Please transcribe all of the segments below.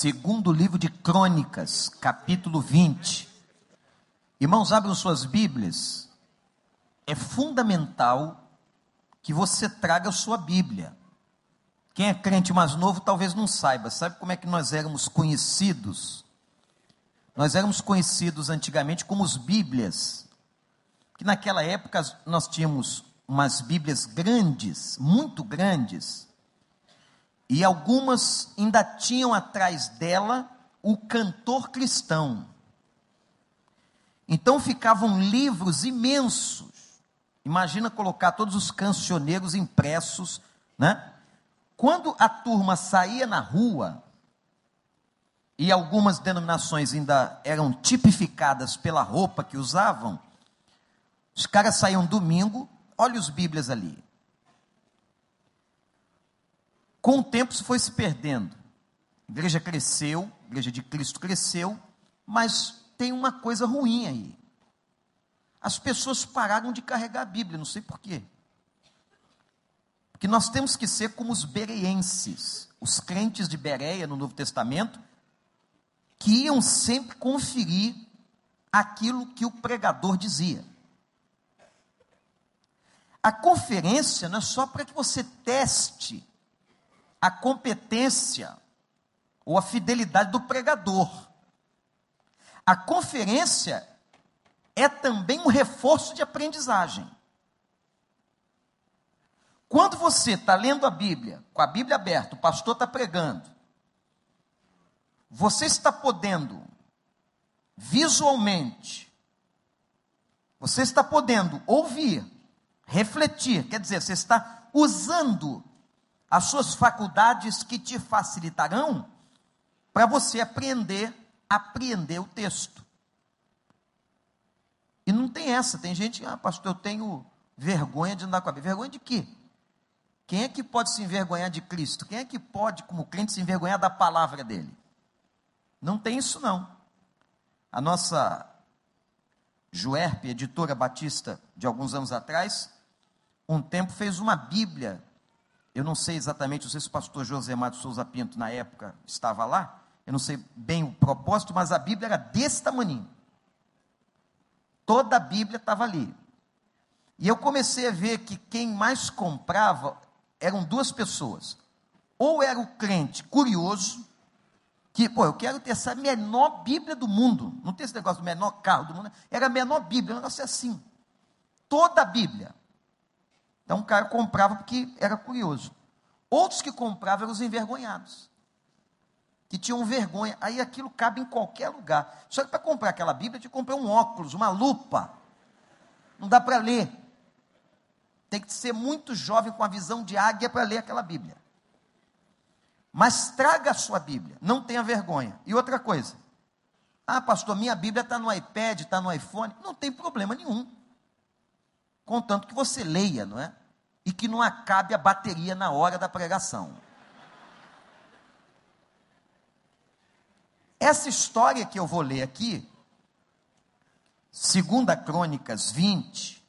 Segundo livro de Crônicas, capítulo 20. Irmãos, abram suas Bíblias. É fundamental que você traga a sua Bíblia. Quem é crente mais novo talvez não saiba. Sabe como é que nós éramos conhecidos? Nós éramos conhecidos antigamente como os Bíblias. Que naquela época nós tínhamos umas Bíblias grandes, muito grandes, e algumas ainda tinham atrás dela o cantor cristão. Então ficavam livros imensos. Imagina colocar todos os cancioneiros impressos, né? Quando a turma saía na rua, e algumas denominações ainda eram tipificadas pela roupa que usavam, os caras saíam domingo, olha os Bíblias ali. Com o tempo isso foi se perdendo. A igreja cresceu, a igreja de Cristo cresceu, mas tem uma coisa ruim aí. As pessoas pararam de carregar a Bíblia, não sei porquê. Porque nós temos que ser como os bereenses, os crentes de Bereia no Novo Testamento, que iam sempre conferir aquilo que o pregador dizia. A conferência não é só para que você teste a competência ou a fidelidade do pregador. A conferência é também um reforço de aprendizagem. Quando você está lendo a Bíblia, com a Bíblia aberta, o pastor está pregando, você está podendo, visualmente, você está podendo ouvir, refletir, quer dizer, você está usando as suas faculdades que te facilitarão para você aprender, apreender o texto. E não tem essa, tem gente, ah, pastor, eu tenho vergonha de andar com a Bíblia. Vergonha de quê? Quem é que pode se envergonhar de Cristo? Quem é que pode, como crente, se envergonhar da palavra dele? Não tem isso não. A nossa Juerp, editora batista de alguns anos atrás, um tempo fez uma Bíblia eu não sei exatamente, não sei se o pastor José Matos Souza Pinto, na época, estava lá. Eu não sei bem o propósito, mas a Bíblia era desse tamanho. Toda a Bíblia estava ali. E eu comecei a ver que quem mais comprava eram duas pessoas. Ou era o crente curioso, que, pô, eu quero ter essa menor Bíblia do mundo. Não tem esse negócio do menor carro do mundo. Era a menor Bíblia, um negócio assim. Toda a Bíblia. Então o cara comprava porque era curioso. Outros que compravam eram os envergonhados. Que tinham vergonha. Aí aquilo cabe em qualquer lugar. Só que para comprar aquela Bíblia, tinha que comprar um óculos, uma lupa. Não dá para ler. Tem que ser muito jovem com a visão de águia para ler aquela Bíblia. Mas traga a sua Bíblia, não tenha vergonha. E outra coisa, ah, pastor, minha Bíblia está no iPad, está no iPhone. Não tem problema nenhum contanto que você leia, não é? E que não acabe a bateria na hora da pregação. Essa história que eu vou ler aqui, segunda Crônicas 20,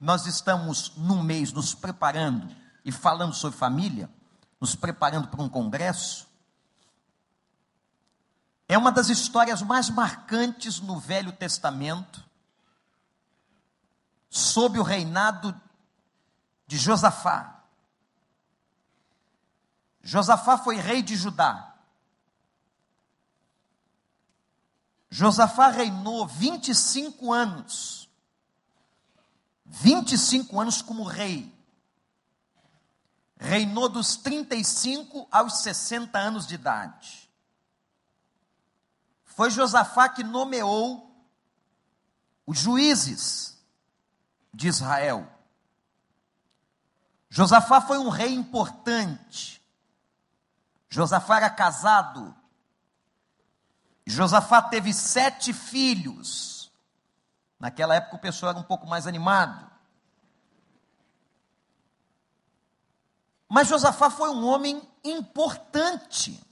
nós estamos num mês nos preparando e falando sobre família, nos preparando para um congresso. É uma das histórias mais marcantes no Velho Testamento sob o reinado de Josafá. Josafá foi rei de Judá. Josafá reinou 25 anos. 25 anos como rei. Reinou dos 35 aos 60 anos de idade. Foi Josafá que nomeou os juízes de Israel. Josafá foi um rei importante. Josafá era casado. Josafá teve sete filhos. Naquela época o pessoal era um pouco mais animado. Mas Josafá foi um homem importante.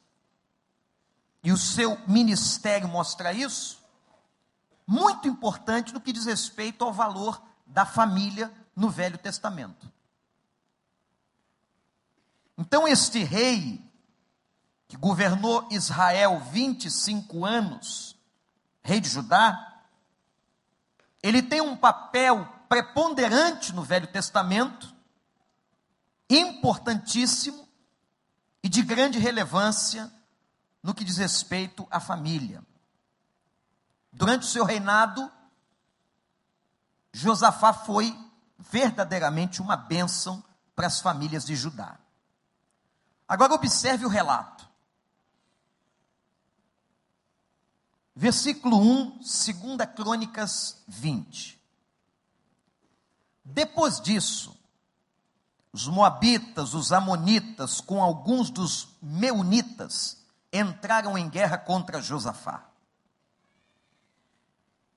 E o seu ministério mostra isso. Muito importante no que diz respeito ao valor da família no Velho Testamento. Então, este rei, que governou Israel 25 anos, rei de Judá, ele tem um papel preponderante no Velho Testamento, importantíssimo e de grande relevância no que diz respeito à família. Durante o seu reinado, Josafá foi verdadeiramente uma bênção para as famílias de Judá. Agora observe o relato. Versículo 1, 2 Crônicas 20. Depois disso, os moabitas, os amonitas, com alguns dos meunitas, entraram em guerra contra Josafá.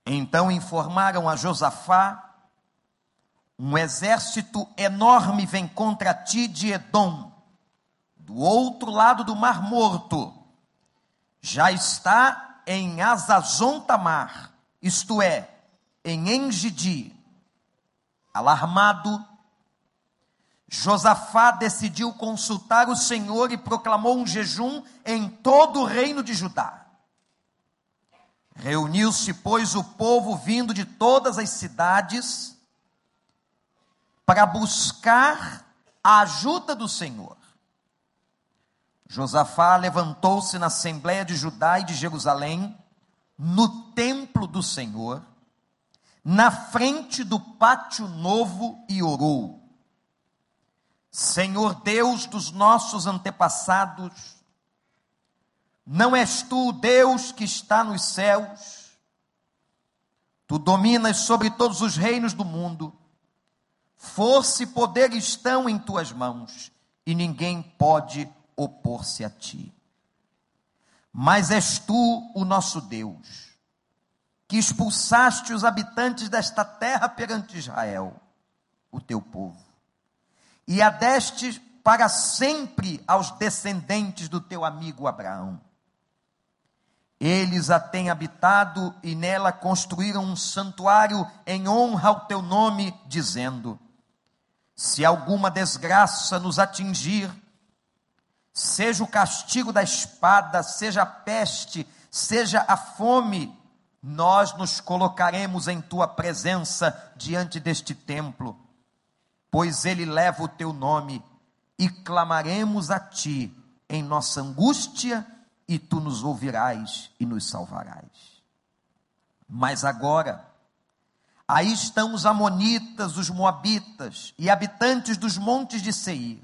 Então informaram a Josafá: um exército enorme vem contra ti de Edom, do outro lado do Mar Morto. Já está em Azazon Tamar, isto é, em Engedi. Alarmado, Josafá decidiu consultar o Senhor e proclamou um jejum em todo o reino de Judá. Reuniu-se, pois, o povo vindo de todas as cidades para buscar a ajuda do Senhor. Josafá levantou-se na Assembleia de Judá e de Jerusalém, no templo do Senhor, na frente do pátio novo, e orou. Senhor Deus dos nossos antepassados, não és tu o Deus que está nos céus, tu dominas sobre todos os reinos do mundo, força e poder estão em tuas mãos, e ninguém pode opor-se a ti. Mas és tu o nosso Deus, que expulsaste os habitantes desta terra perante Israel, o teu povo e a deste para sempre aos descendentes do teu amigo Abraão. Eles a têm habitado e nela construíram um santuário em honra ao teu nome, dizendo: Se alguma desgraça nos atingir, seja o castigo da espada, seja a peste, seja a fome, nós nos colocaremos em tua presença diante deste templo pois ele leva o teu nome, e clamaremos a ti em nossa angústia, e tu nos ouvirás e nos salvarás. Mas agora, aí estão os Amonitas, os Moabitas e habitantes dos montes de Seir,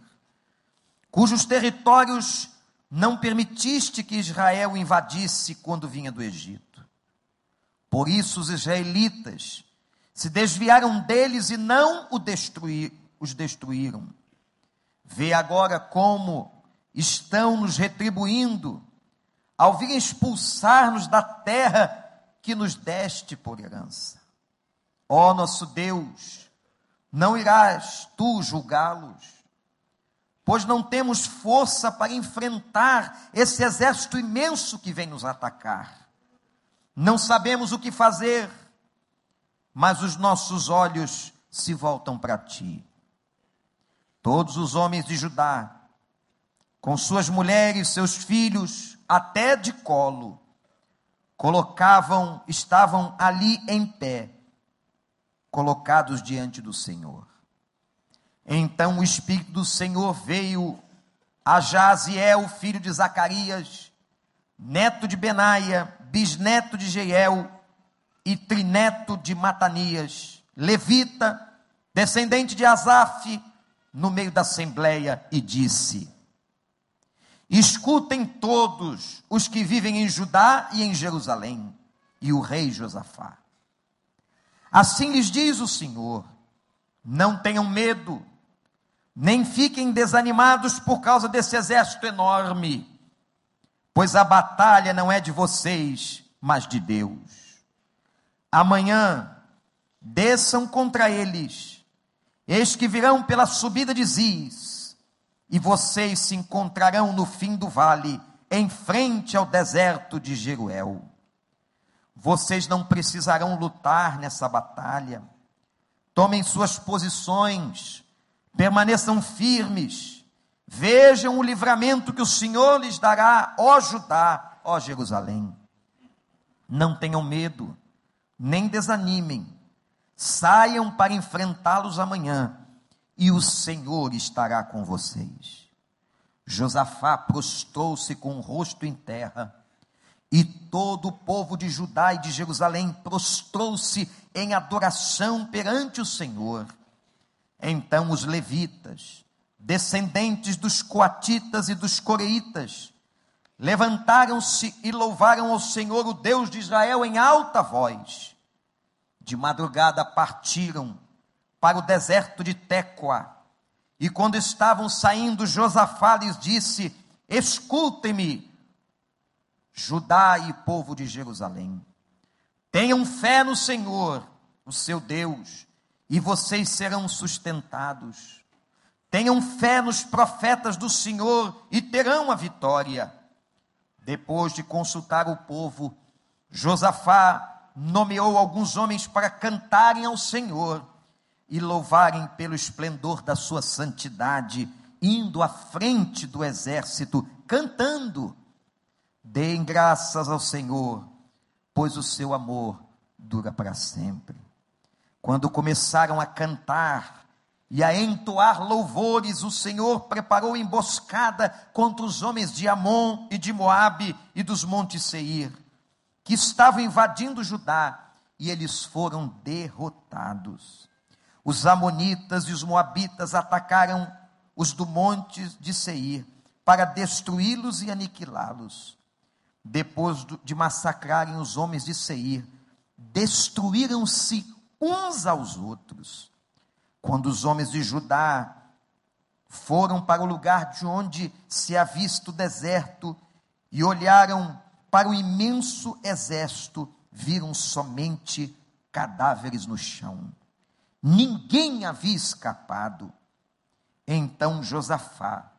cujos territórios não permitiste que Israel invadisse quando vinha do Egito. Por isso os israelitas se desviaram deles e não destruir, os destruíram. Vê agora como estão nos retribuindo ao vir expulsar-nos da terra que nos deste por herança. Ó nosso Deus, não irás tu julgá-los, pois não temos força para enfrentar esse exército imenso que vem nos atacar. Não sabemos o que fazer mas os nossos olhos se voltam para ti. Todos os homens de Judá, com suas mulheres, seus filhos, até de colo, colocavam, estavam ali em pé, colocados diante do Senhor. Então o Espírito do Senhor veio a Jaziel, filho de Zacarias, neto de Benaia, bisneto de Jeiel, e trineto de Matanias, levita, descendente de Asaf, no meio da assembleia e disse: Escutem todos os que vivem em Judá e em Jerusalém, e o rei Josafá. Assim lhes diz o Senhor: Não tenham medo, nem fiquem desanimados por causa desse exército enorme, pois a batalha não é de vocês, mas de Deus. Amanhã desçam contra eles, eis que virão pela subida de Ziz, e vocês se encontrarão no fim do vale, em frente ao deserto de Jeruel. Vocês não precisarão lutar nessa batalha. Tomem suas posições, permaneçam firmes, Vejam o livramento que o Senhor lhes dará, ó Judá, ó Jerusalém. Não tenham medo, nem desanimem. Saiam para enfrentá-los amanhã, e o Senhor estará com vocês. Josafá prostrou-se com o rosto em terra, e todo o povo de Judá e de Jerusalém prostrou-se em adoração perante o Senhor. Então os levitas, descendentes dos coatitas e dos coreitas, levantaram-se e louvaram ao Senhor, o Deus de Israel, em alta voz. De madrugada partiram para o deserto de Tecoa, e quando estavam saindo, Josafá lhes disse: Escutem-me, Judá e povo de Jerusalém. Tenham fé no Senhor, o seu Deus, e vocês serão sustentados. Tenham fé nos profetas do Senhor e terão a vitória. Depois de consultar o povo, Josafá nomeou alguns homens para cantarem ao Senhor e louvarem pelo esplendor da sua santidade, indo à frente do exército, cantando: Deem graças ao Senhor, pois o seu amor dura para sempre. Quando começaram a cantar, e a entoar louvores, o Senhor preparou emboscada contra os homens de Amon e de Moabe e dos montes Seir, que estavam invadindo Judá, e eles foram derrotados. Os amonitas e os moabitas atacaram os do monte de Seir para destruí-los e aniquilá-los. Depois de massacrarem os homens de Seir, destruíram-se uns aos outros quando os homens de Judá foram para o lugar de onde se avista o deserto e olharam para o imenso exército, viram somente cadáveres no chão. Ninguém havia escapado. Então Josafá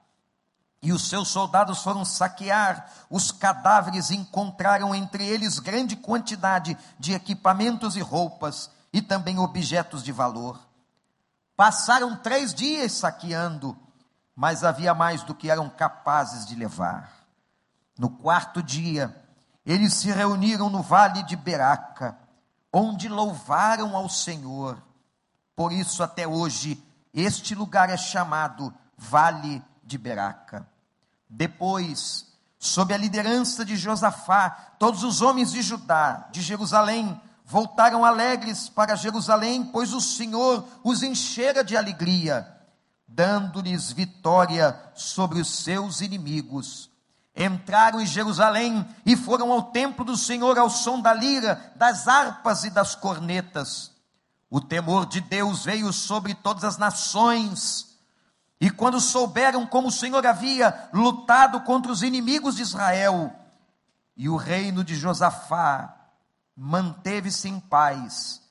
e os seus soldados foram saquear os cadáveres e encontraram entre eles grande quantidade de equipamentos e roupas e também objetos de valor. Passaram três dias saqueando, mas havia mais do que eram capazes de levar. No quarto dia, eles se reuniram no vale de Beraca, onde louvaram ao Senhor. Por isso, até hoje, este lugar é chamado Vale de Beraca. Depois, sob a liderança de Josafá, todos os homens de Judá, de Jerusalém, voltaram alegres para Jerusalém, pois o Senhor os enchera de alegria, dando-lhes vitória sobre os seus inimigos. Entraram em Jerusalém e foram ao templo do Senhor ao som da lira, das harpas e das cornetas. O temor de Deus veio sobre todas as nações. E quando souberam como o Senhor havia lutado contra os inimigos de Israel, e o reino de Josafá manteve-se em paz,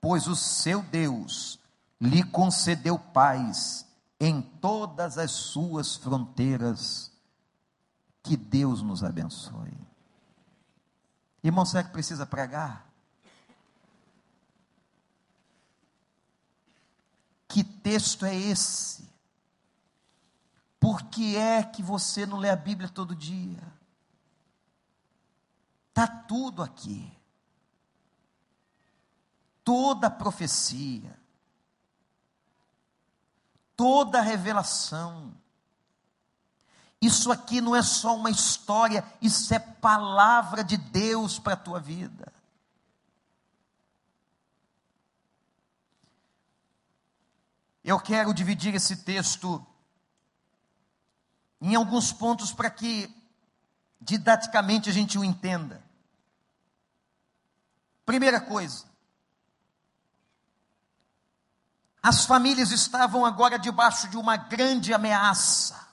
pois o seu Deus lhe concedeu paz em todas as suas fronteiras. Que Deus nos abençoe. Irmão, será que precisa pregar? Que texto é esse? Por que é que você não lê a Bíblia todo dia? Está tudo aqui toda profecia, toda revelação. Isso aqui não é só uma história, isso é palavra de Deus para a tua vida. Eu quero dividir esse texto em alguns pontos para que didaticamente a gente o entenda. Primeira coisa, As famílias estavam agora debaixo de uma grande ameaça.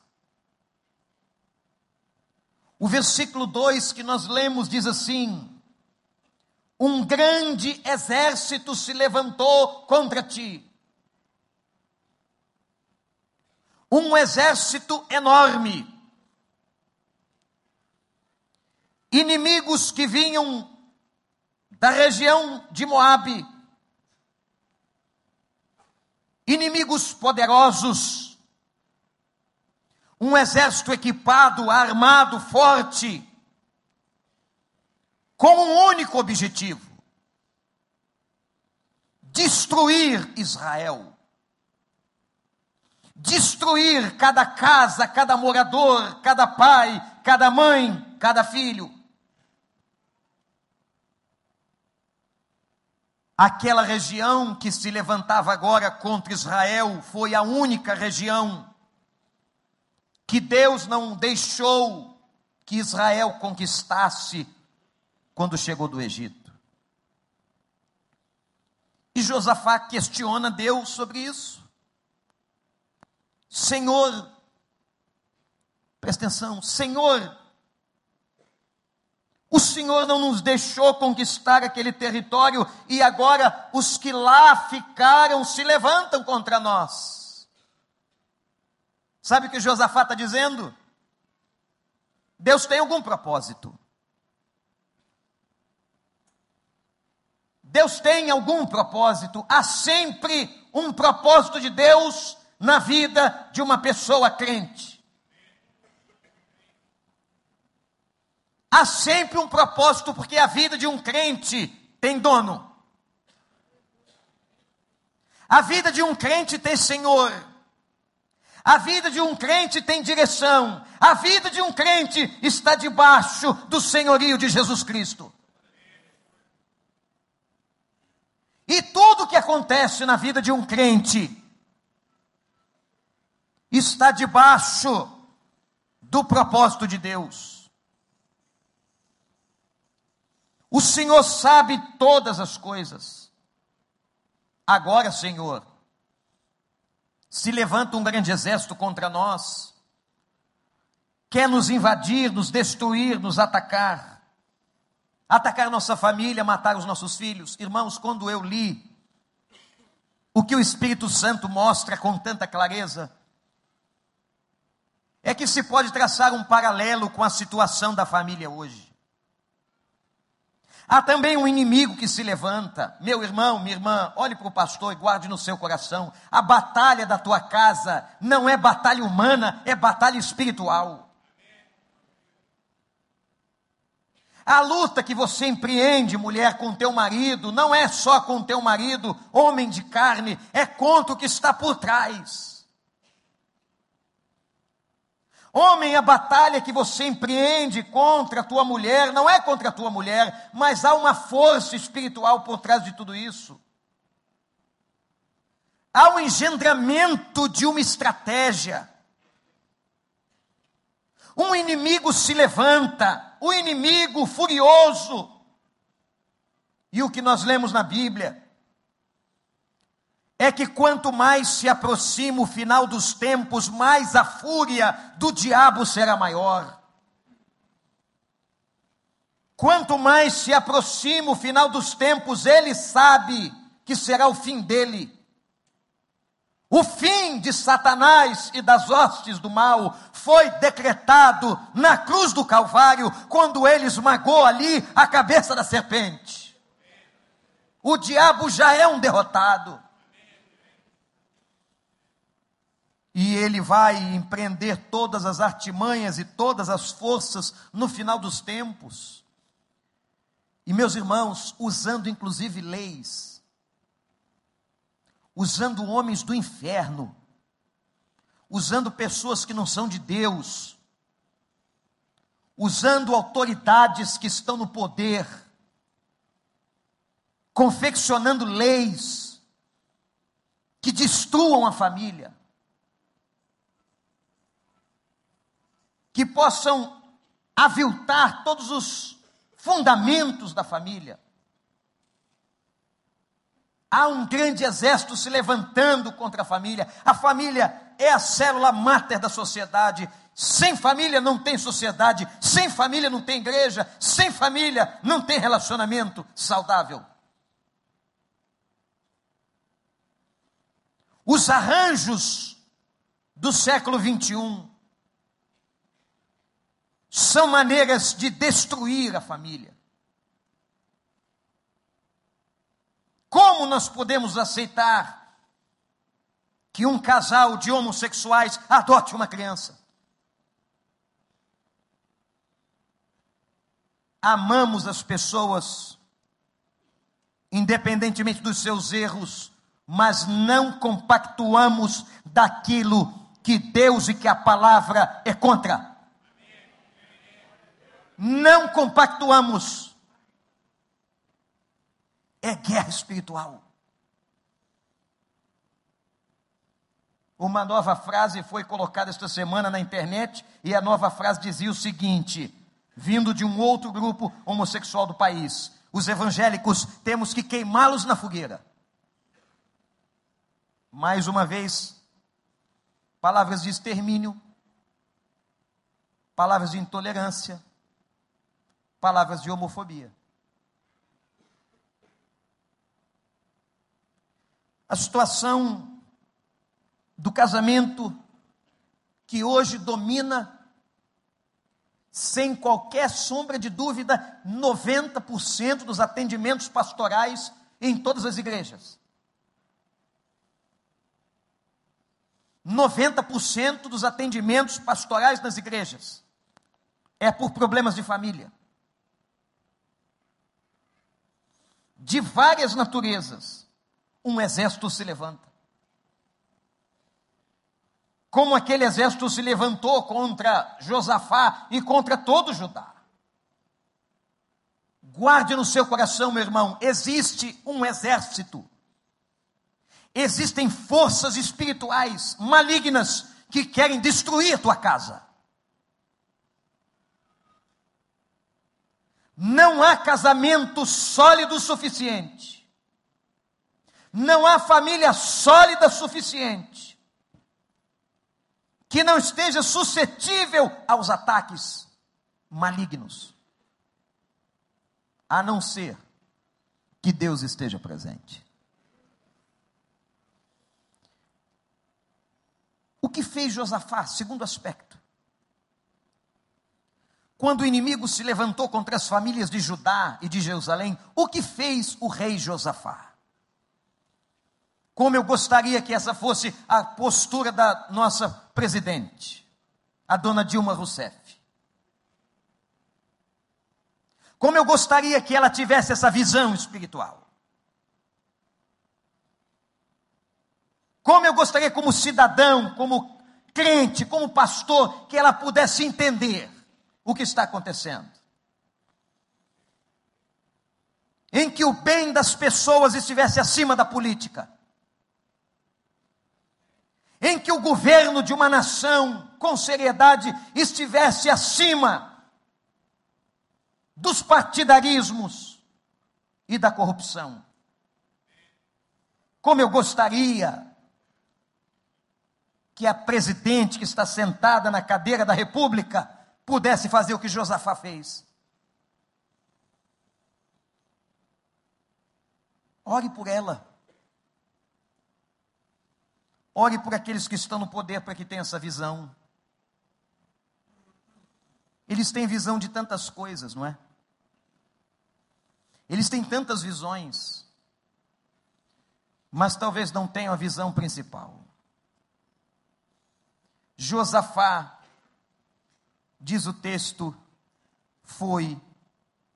O versículo 2 que nós lemos diz assim: Um grande exército se levantou contra ti. Um exército enorme. Inimigos que vinham da região de Moabe inimigos poderosos, um exército equipado, armado, forte, com um único objetivo: destruir Israel. Destruir cada casa, cada morador, cada pai, cada mãe, cada filho. Aquela região que se levantava agora contra Israel foi a única região que Deus não deixou que Israel conquistasse quando chegou do Egito. E Josafá questiona Deus sobre isso. Senhor, presta atenção, Senhor, o Senhor não nos deixou conquistar aquele território e agora os que lá ficaram se levantam contra nós. Sabe o que Josafá está dizendo? Deus tem algum propósito. Deus tem algum propósito. Há sempre um propósito de Deus na vida de uma pessoa crente. Há sempre um propósito, porque a vida de um crente tem dono. A vida de um crente tem Senhor. A vida de um crente tem direção. A vida de um crente está debaixo do senhorio de Jesus Cristo. E tudo que acontece na vida de um crente está debaixo do propósito de Deus. O Senhor sabe todas as coisas. Agora, Senhor, se levanta um grande exército contra nós, quer nos invadir, nos destruir, nos atacar, atacar nossa família, matar os nossos filhos. Irmãos, quando eu li o que o Espírito Santo mostra com tanta clareza, é que se pode traçar um paralelo com a situação da família hoje. Há também um inimigo que se levanta. Meu irmão, minha irmã, olhe para o pastor e guarde no seu coração. A batalha da tua casa não é batalha humana, é batalha espiritual. A luta que você empreende, mulher, com teu marido, não é só com teu marido, homem de carne, é contra o que está por trás. Homem, a batalha que você empreende contra a tua mulher não é contra a tua mulher, mas há uma força espiritual por trás de tudo isso. Há um engendramento de uma estratégia. Um inimigo se levanta, o um inimigo furioso. E o que nós lemos na Bíblia é que quanto mais se aproxima o final dos tempos, mais a fúria do diabo será maior. Quanto mais se aproxima o final dos tempos, ele sabe que será o fim dele. O fim de Satanás e das hostes do mal foi decretado na cruz do Calvário, quando ele esmagou ali a cabeça da serpente. O diabo já é um derrotado. E ele vai empreender todas as artimanhas e todas as forças no final dos tempos. E meus irmãos, usando inclusive leis, usando homens do inferno, usando pessoas que não são de Deus, usando autoridades que estão no poder, confeccionando leis que destruam a família que possam aviltar todos os fundamentos da família. Há um grande exército se levantando contra a família. A família é a célula máter da sociedade. Sem família não tem sociedade, sem família não tem igreja, sem família não tem relacionamento saudável. Os arranjos do século 21 são maneiras de destruir a família. Como nós podemos aceitar que um casal de homossexuais adote uma criança? Amamos as pessoas, independentemente dos seus erros, mas não compactuamos daquilo que Deus e que a palavra é contra. Não compactuamos. É guerra espiritual. Uma nova frase foi colocada esta semana na internet e a nova frase dizia o seguinte, vindo de um outro grupo homossexual do país: os evangélicos temos que queimá-los na fogueira. Mais uma vez, palavras de extermínio, palavras de intolerância, palavras de homofobia. A situação do casamento que hoje domina, sem qualquer sombra de dúvida, 90% dos atendimentos pastorais em todas as igrejas. 90% dos atendimentos pastorais nas igrejas é por problemas de família. De várias naturezas, um exército se levanta como aquele exército se levantou contra Josafá e contra todo Judá. Guarde no seu coração, meu irmão, existe um exército. Existem forças espirituais malignas que querem destruir tua casa. Não há casamento sólido suficiente. Não há família sólida suficiente que não esteja suscetível aos ataques malignos, a não ser que Deus esteja presente. O que fez Josafá, segundo aspecto? Quando o inimigo se levantou contra as famílias de Judá e de Jerusalém, o que fez o rei Josafá? Como eu gostaria que essa fosse a postura da nossa presidente, a dona Dilma Rousseff. Como eu gostaria que ela tivesse essa visão espiritual. Como eu gostaria, como cidadão, como crente, como pastor, que ela pudesse entender o que está acontecendo. Em que o bem das pessoas estivesse acima da política em que o governo de uma nação, com seriedade, estivesse acima dos partidarismos e da corrupção. Como eu gostaria que a presidente que está sentada na cadeira da República pudesse fazer o que Josafá fez. Ore por ela. Ore por aqueles que estão no poder para que tenham essa visão. Eles têm visão de tantas coisas, não é? Eles têm tantas visões, mas talvez não tenham a visão principal. Josafá, diz o texto, foi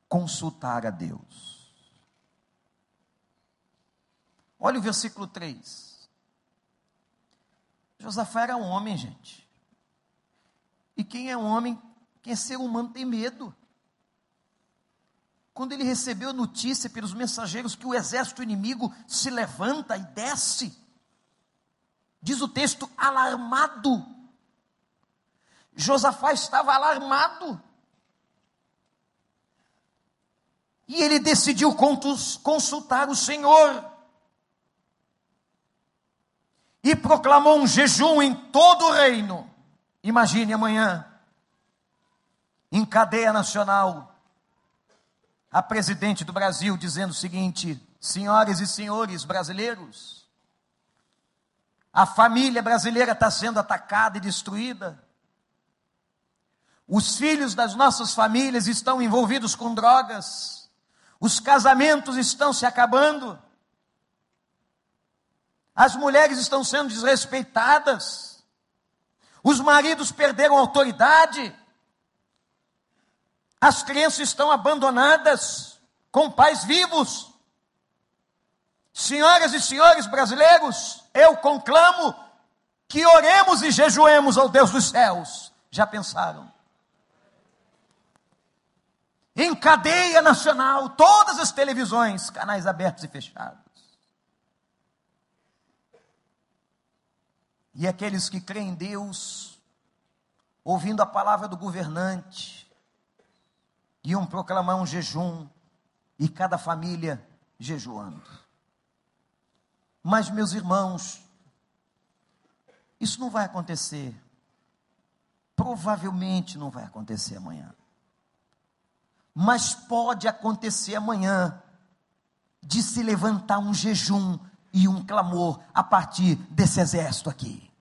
consultar a Deus. Olha o versículo 3. Josafá era um homem, gente. E quem é um homem, quem é ser humano, tem medo. Quando ele recebeu a notícia pelos mensageiros que o exército inimigo se levanta e desce, diz o texto, alarmado. Josafá estava alarmado. E ele decidiu consultar o Senhor e proclamou um jejum em todo o reino. Imagine amanhã, em cadeia nacional, a presidente do Brasil dizendo o seguinte: senhoras e senhores brasileiros, a família brasileira está sendo atacada e destruída. Os filhos das nossas famílias estão envolvidos com drogas. Os casamentos estão se acabando. As mulheres estão sendo desrespeitadas. Os maridos perderam autoridade. As crianças estão abandonadas com pais vivos. Senhoras e senhores brasileiros, eu conclamo que oremos e jejuemos ao Deus dos céus. Já pensaram? Em cadeia nacional, todas as televisões, canais abertos e fechados. E aqueles que creem em Deus, ouvindo a palavra do governante, iam proclamar um jejum, e cada família jejuando. Mas, meus irmãos, isso não vai acontecer. Provavelmente não vai acontecer amanhã. Mas pode acontecer amanhã de se levantar um jejum e um clamor a partir desse exército aqui.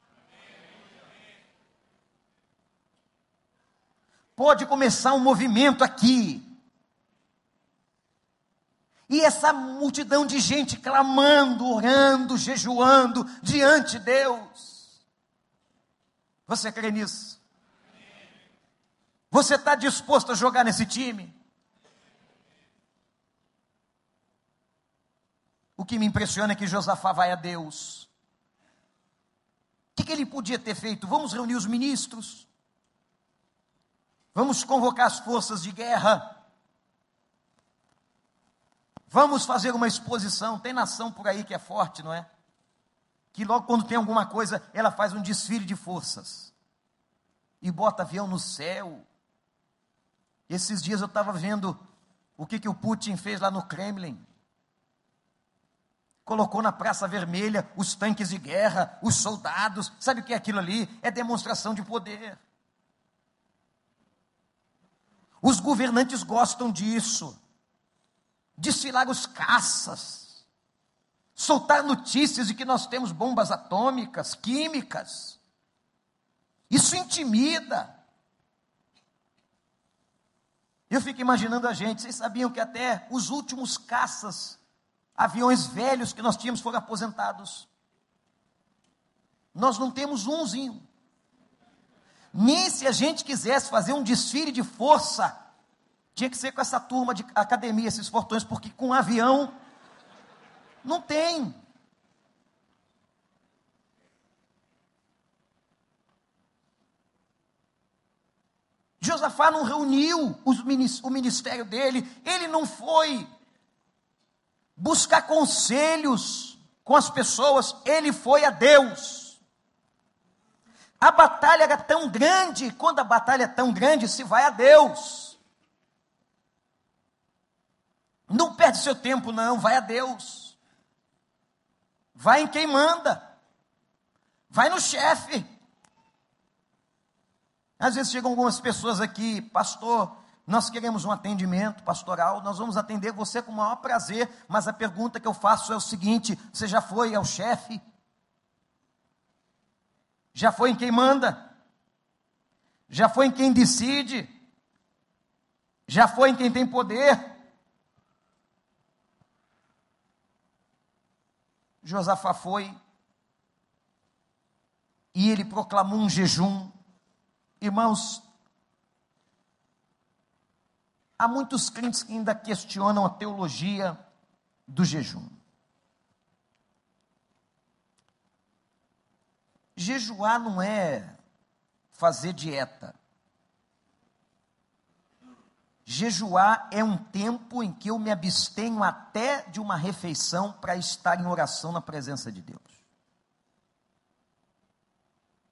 Pode começar um movimento aqui. E essa multidão de gente clamando, orando, jejuando diante de Deus. Você crê nisso? Você está disposto a jogar nesse time? O que me impressiona é que Josafá vai a Deus. O que, que ele podia ter feito? Vamos reunir os ministros. Vamos convocar as forças de guerra. Vamos fazer uma exposição. Tem nação por aí que é forte, não é? Que logo quando tem alguma coisa, ela faz um desfile de forças. E bota avião no céu. Esses dias eu estava vendo o que, que o Putin fez lá no Kremlin colocou na Praça Vermelha os tanques de guerra, os soldados. Sabe o que é aquilo ali? É demonstração de poder. Os governantes gostam disso. Desfilar os caças. Soltar notícias de que nós temos bombas atômicas, químicas. Isso intimida. Eu fico imaginando a gente, vocês sabiam que até os últimos caças aviões velhos que nós tínhamos foram aposentados. Nós não temos umzinho. Nem se a gente quisesse fazer um desfile de força, tinha que ser com essa turma de academia, esses fortões, porque com um avião não tem. Josafá não reuniu o ministério dele, ele não foi buscar conselhos com as pessoas, ele foi a Deus. A batalha era tão grande, quando a batalha é tão grande, se vai a Deus. Não perde seu tempo, não, vai a Deus. Vai em quem manda. Vai no chefe. Às vezes chegam algumas pessoas aqui, pastor, nós queremos um atendimento pastoral, nós vamos atender você com o maior prazer, mas a pergunta que eu faço é o seguinte: você já foi ao chefe? Já foi em quem manda? Já foi em quem decide? Já foi em quem tem poder? Josafá foi e ele proclamou um jejum. Irmãos, Há muitos crentes que ainda questionam a teologia do jejum. Jejuar não é fazer dieta. Jejuar é um tempo em que eu me abstenho até de uma refeição para estar em oração na presença de Deus.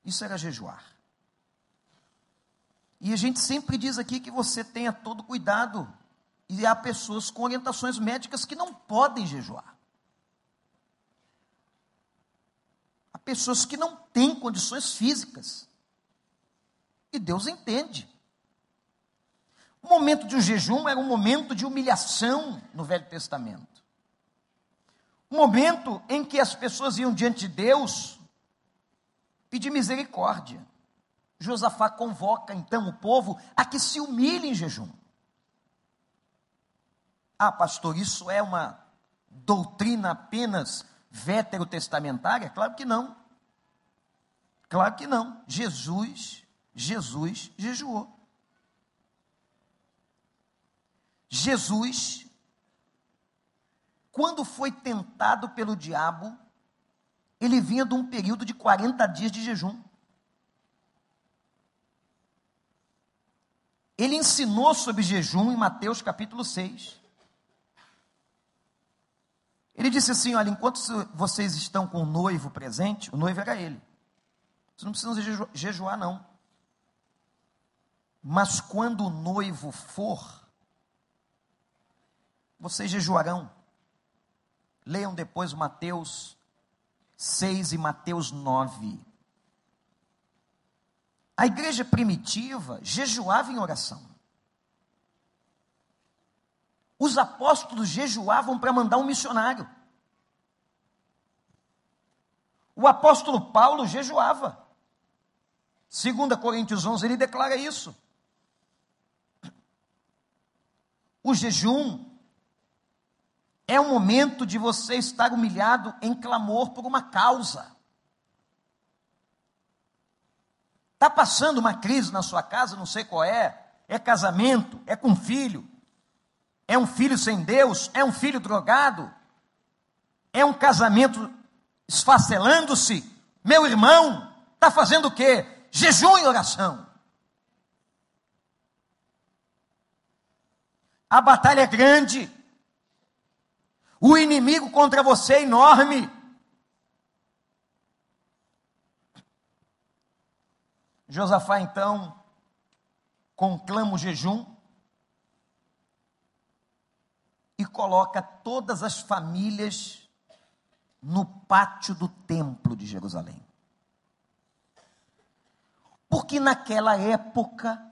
Isso era jejuar. E a gente sempre diz aqui que você tenha todo cuidado. E há pessoas com orientações médicas que não podem jejuar. Há pessoas que não têm condições físicas. E Deus entende. O momento de um jejum era um momento de humilhação no Velho Testamento. Um momento em que as pessoas iam diante de Deus pedir misericórdia. Josafá convoca então o povo a que se humilhe em jejum. Ah, pastor, isso é uma doutrina apenas veterotestamentária? Claro que não. Claro que não. Jesus, Jesus jejuou. Jesus, quando foi tentado pelo diabo, ele vinha de um período de 40 dias de jejum. Ele ensinou sobre jejum em Mateus capítulo 6. Ele disse assim: Olha, enquanto vocês estão com o noivo presente, o noivo era ele. Vocês não precisam jejuar, não. Mas quando o noivo for, vocês jejuarão. Leiam depois Mateus 6 e Mateus 9. A igreja primitiva jejuava em oração. Os apóstolos jejuavam para mandar um missionário. O apóstolo Paulo jejuava. 2 Coríntios 11, ele declara isso. O jejum é um momento de você estar humilhado em clamor por uma causa. Está passando uma crise na sua casa, não sei qual é. É casamento, é com filho, é um filho sem Deus, é um filho drogado, é um casamento esfacelando-se. Meu irmão, está fazendo o quê? Jejum e oração. A batalha é grande. O inimigo contra você é enorme. Josafá então conclama o jejum e coloca todas as famílias no pátio do templo de Jerusalém. Porque naquela época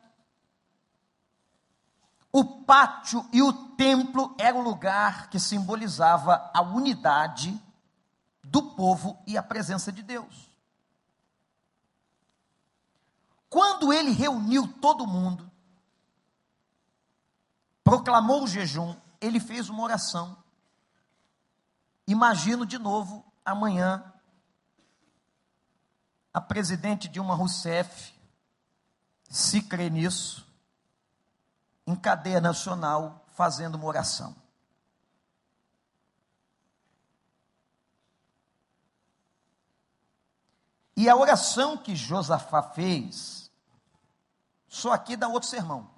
o pátio e o templo era o lugar que simbolizava a unidade do povo e a presença de Deus. Quando ele reuniu todo mundo, proclamou o jejum, ele fez uma oração. Imagino de novo amanhã a presidente Dilma Rousseff, se crê nisso, em cadeia nacional, fazendo uma oração. E a oração que Josafá fez, só aqui dá outro sermão.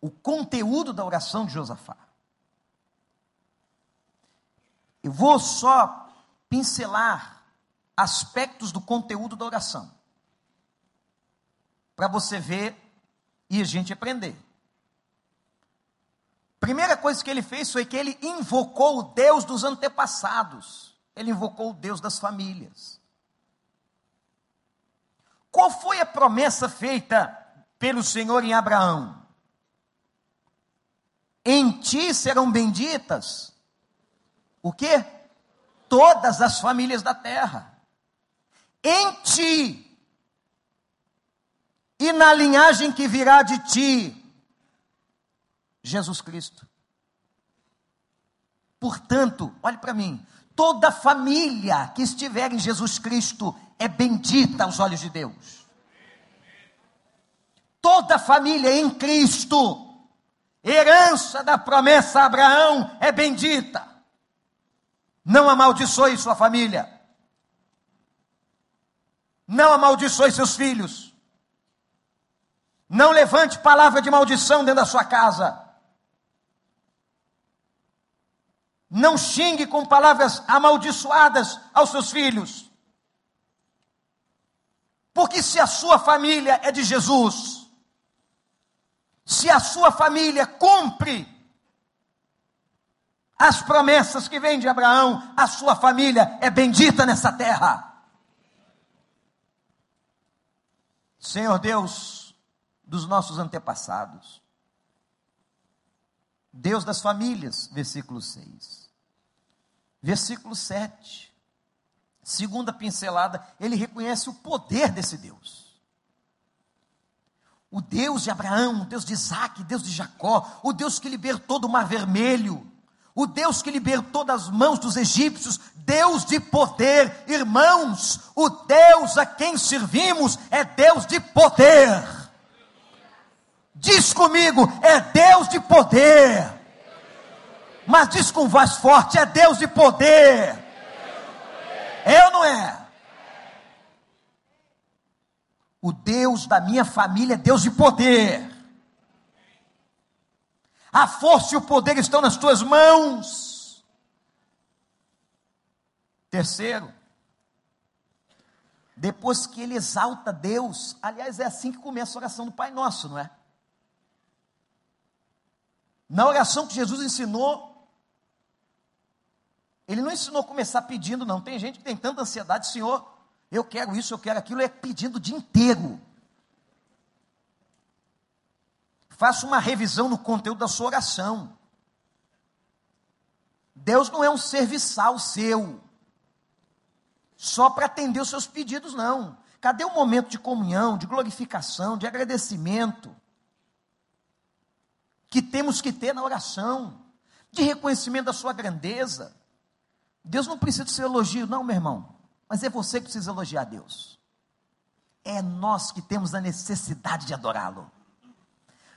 O conteúdo da oração de Josafá. Eu vou só pincelar aspectos do conteúdo da oração. Para você ver e a gente aprender. Primeira coisa que ele fez foi que ele invocou o Deus dos antepassados. Ele invocou o Deus das famílias. Qual foi a promessa feita pelo Senhor em Abraão? Em ti serão benditas o quê? Todas as famílias da terra. Em ti e na linhagem que virá de ti, Jesus Cristo. Portanto, olhe para mim, toda família que estiver em Jesus Cristo é bendita aos olhos de Deus. Toda família em Cristo, herança da promessa a Abraão, é bendita. Não amaldiçoe sua família. Não amaldiçoe seus filhos. Não levante palavra de maldição dentro da sua casa. Não xingue com palavras amaldiçoadas aos seus filhos. Porque se a sua família é de Jesus, se a sua família cumpre as promessas que vêm de Abraão, a sua família é bendita nessa terra. Senhor Deus dos nossos antepassados, Deus das famílias, versículo 6. Versículo 7 segunda pincelada, ele reconhece o poder desse Deus. O Deus de Abraão, o Deus de Isaac, o Deus de Jacó, o Deus que libertou do Mar Vermelho, o Deus que libertou das mãos dos egípcios, Deus de poder, irmãos, o Deus a quem servimos é Deus de poder. Diz comigo, é Deus de poder. Mas diz com voz forte: é Deus de poder. Eu não é. O Deus da minha família é Deus de poder. A força e o poder estão nas tuas mãos. Terceiro, depois que ele exalta Deus, aliás, é assim que começa a oração do Pai Nosso, não é? Na oração que Jesus ensinou, ele não ensinou a começar pedindo, não. Tem gente que tem tanta ansiedade, Senhor, eu quero isso, eu quero aquilo, é pedindo o dia inteiro. Faça uma revisão no conteúdo da sua oração. Deus não é um serviçal seu, só para atender os seus pedidos, não. Cadê o momento de comunhão, de glorificação, de agradecimento? Que temos que ter na oração, de reconhecimento da sua grandeza. Deus não precisa de seu elogio, não, meu irmão, mas é você que precisa elogiar Deus. É nós que temos a necessidade de adorá-lo.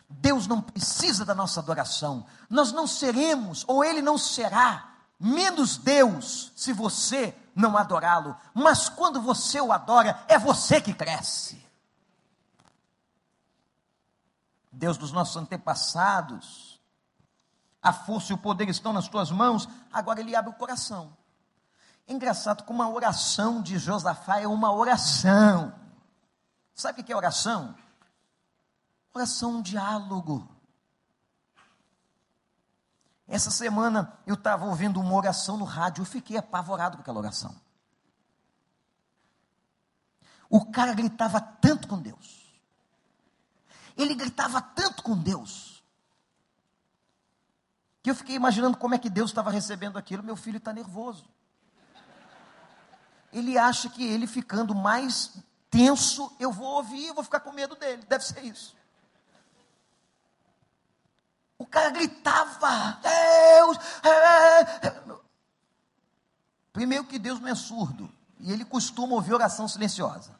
Deus não precisa da nossa adoração. Nós não seremos, ou Ele não será, menos Deus se você não adorá-lo. Mas quando você o adora, é você que cresce. Deus dos nossos antepassados, a força e o poder estão nas tuas mãos, agora Ele abre o coração. É engraçado como a oração de Josafá é uma oração. Sabe o que é oração? Oração um diálogo. Essa semana eu estava ouvindo uma oração no rádio, eu fiquei apavorado com aquela oração. O cara gritava tanto com Deus. Ele gritava tanto com Deus. Que eu fiquei imaginando como é que Deus estava recebendo aquilo. Meu filho está nervoso. Ele acha que ele ficando mais tenso, eu vou ouvir, eu vou ficar com medo dele. Deve ser isso. O cara gritava, Deus! É, é. Primeiro que Deus não é surdo, e ele costuma ouvir oração silenciosa.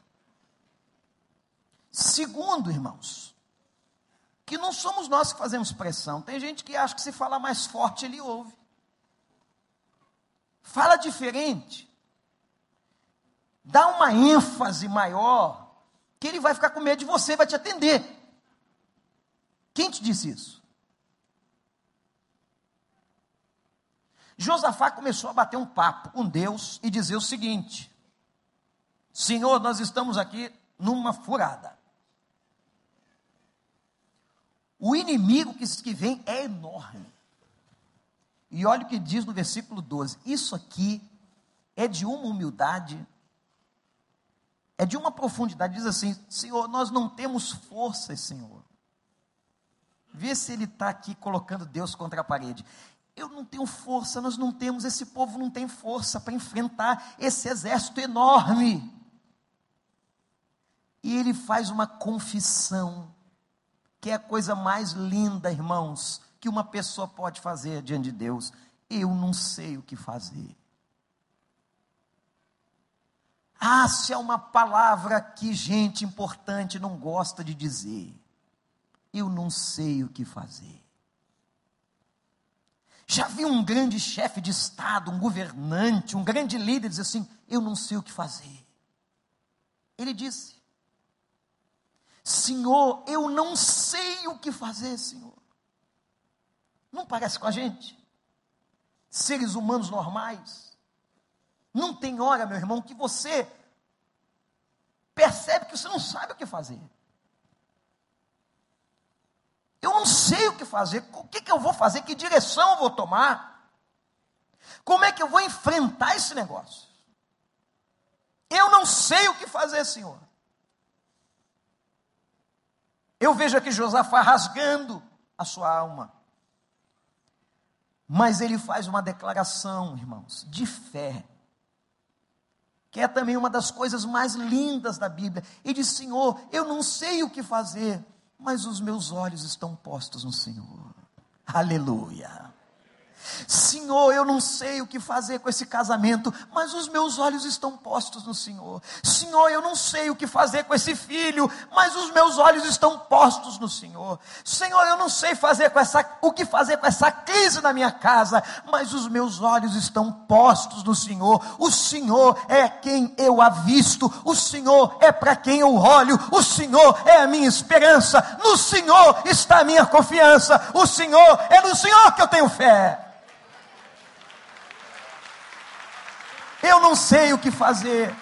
Segundo, irmãos, que não somos nós que fazemos pressão. Tem gente que acha que se falar mais forte ele ouve. Fala diferente. Dá uma ênfase maior, que ele vai ficar com medo de você, vai te atender. Quem te disse isso? Josafá começou a bater um papo com Deus e dizer o seguinte: Senhor, nós estamos aqui numa furada. O inimigo que vem é enorme. E olha o que diz no versículo 12: Isso aqui é de uma humildade, é de uma profundidade. Diz assim: Senhor, nós não temos forças, Senhor. Vê se ele está aqui colocando Deus contra a parede. Eu não tenho força, nós não temos, esse povo não tem força para enfrentar esse exército enorme. E ele faz uma confissão, que é a coisa mais linda, irmãos, que uma pessoa pode fazer diante de Deus. Eu não sei o que fazer. Ah, se é uma palavra que gente importante não gosta de dizer. Eu não sei o que fazer. Já vi um grande chefe de Estado, um governante, um grande líder dizer assim: Eu não sei o que fazer. Ele disse: Senhor, eu não sei o que fazer, Senhor. Não parece com a gente? Seres humanos normais. Não tem hora, meu irmão, que você percebe que você não sabe o que fazer. Eu não sei o que fazer. O que, que eu vou fazer? Que direção eu vou tomar? Como é que eu vou enfrentar esse negócio? Eu não sei o que fazer, Senhor. Eu vejo aqui Josafá rasgando a sua alma. Mas ele faz uma declaração, irmãos, de fé, que é também uma das coisas mais lindas da Bíblia. Ele diz: Senhor, eu não sei o que fazer, mas os meus olhos estão postos no Senhor. Aleluia. Senhor, eu não sei o que fazer com esse casamento, mas os meus olhos estão postos no Senhor. Senhor, eu não sei o que fazer com esse filho, mas os meus olhos estão postos no Senhor. Senhor, eu não sei fazer com essa, o que fazer com essa crise na minha casa, mas os meus olhos estão postos no Senhor. O Senhor é quem eu avisto, o Senhor é para quem eu olho, o Senhor é a minha esperança, no Senhor está a minha confiança, o Senhor é no Senhor que eu tenho fé. Eu não sei o que fazer,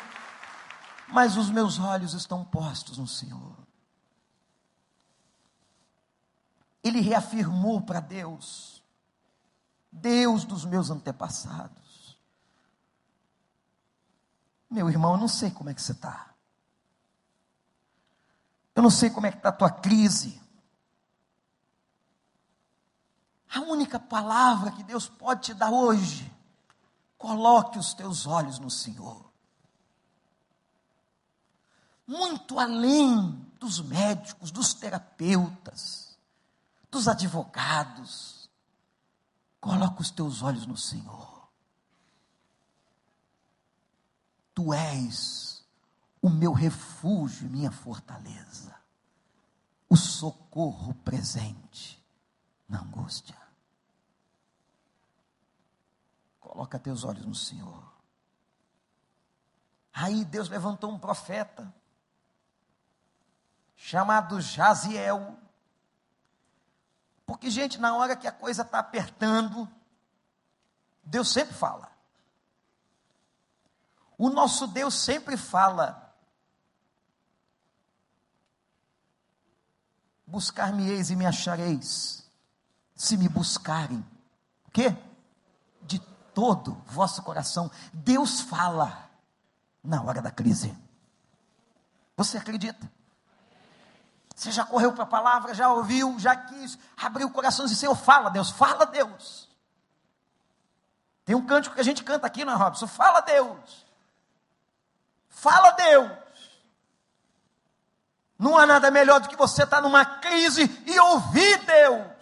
mas os meus olhos estão postos no Senhor. Ele reafirmou para Deus, Deus dos meus antepassados. Meu irmão, eu não sei como é que você está. Eu não sei como é que está a tua crise. A única palavra que Deus pode te dar hoje Coloque os teus olhos no Senhor. Muito além dos médicos, dos terapeutas, dos advogados. Coloque os teus olhos no Senhor. Tu és o meu refúgio, minha fortaleza, o socorro presente na angústia. Coloca teus olhos no Senhor. Aí Deus levantou um profeta, chamado Jaziel. Porque, gente, na hora que a coisa está apertando, Deus sempre fala. O nosso Deus sempre fala. Buscar-me-eis e me achareis, se me buscarem. O quê? Todo vosso coração. Deus fala na hora da crise. Você acredita? Você já correu para a palavra, já ouviu, já quis, abriu o coração e disse: Senhor, fala, Deus, fala, Deus. Tem um cântico que a gente canta aqui, não é, Robson? Fala, Deus. Fala, Deus. Não há nada melhor do que você estar numa crise e ouvir Deus